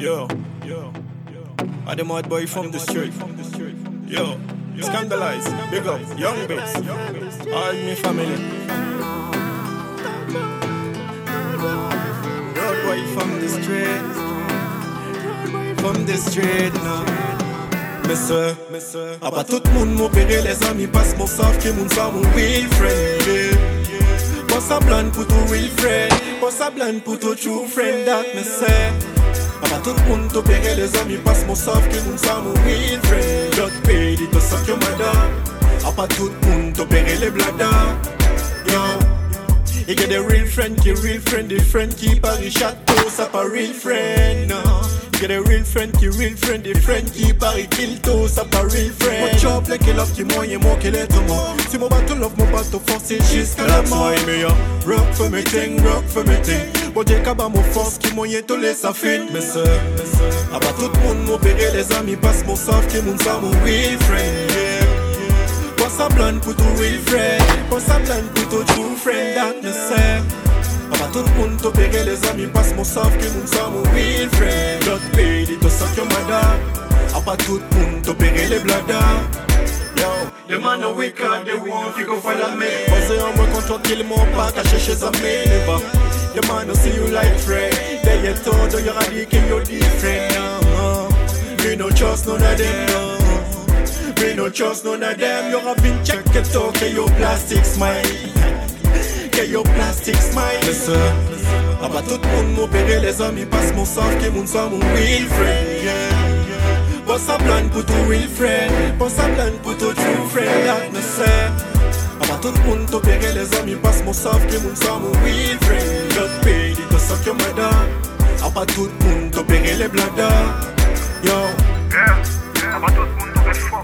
Yo, yo, yo. the mad boy from the street. Yo, scandalize, big up, young bass. All me family. Road boy from the street. From the street now. Mese, a pa tout moun mou pere Les ami pas mou sav ki moun sa moun real friend yeah. Sa blan pou tou real friend Pon sa blan pou tou true friend Dat mese say. Ah tout le monde t'opérer les amis passe mon savent que mon ça mon real friend. Just pay it to suck your mother. Ah bah tout le monde t'opérer les bladas. Yo. You get a real friend, qui real friend, the friend qui Paris château, ça pas real friend, no. You get a real friend, qui real friend, the friend qui Paris Kilto, ça pas real friend. que lorsqu'il y mon Si mon battle of mon passe force jusqu'à la mort Rock for me ting, rock for me ting Bon Dieu kaba mon force qui moyen tout les affine Mes sœurs, abat tout monde mon les amis passe mon saf qui mon sa mon real friend Passe à blonde pour tout real friend? Passe à blonde pour true friend? Me sert Aba tout moun to pere les amis passe mon saf qui moun sa mon real friend. Dot pay di to sak yo mada Aba tout moun to pere les blada Les man are wicked, they want you go follow me Posé en moi contre qu'il m'ont pas caché chez amis Never, the man don't see you like friend They get told, you are dit qu'il you're different now Me no trust none of them, no me no trust none of them. You have been checked it out. Get your plastic smile. Get your plastic smile. Listen. Bah tout le monde m'opérer les amis passe mon savent que mon soit mon real friend. Yeah. Pas ça blanc pour ton real friend. Pas ça blanc pour ton tout le t'opérer les amis passe mon savent que mon soit mon real friend. Just pay it to suck your mother. Ah bah tout le monde t'opérer les bladas. Yo. Yeah, aber tout le monde te fait fort.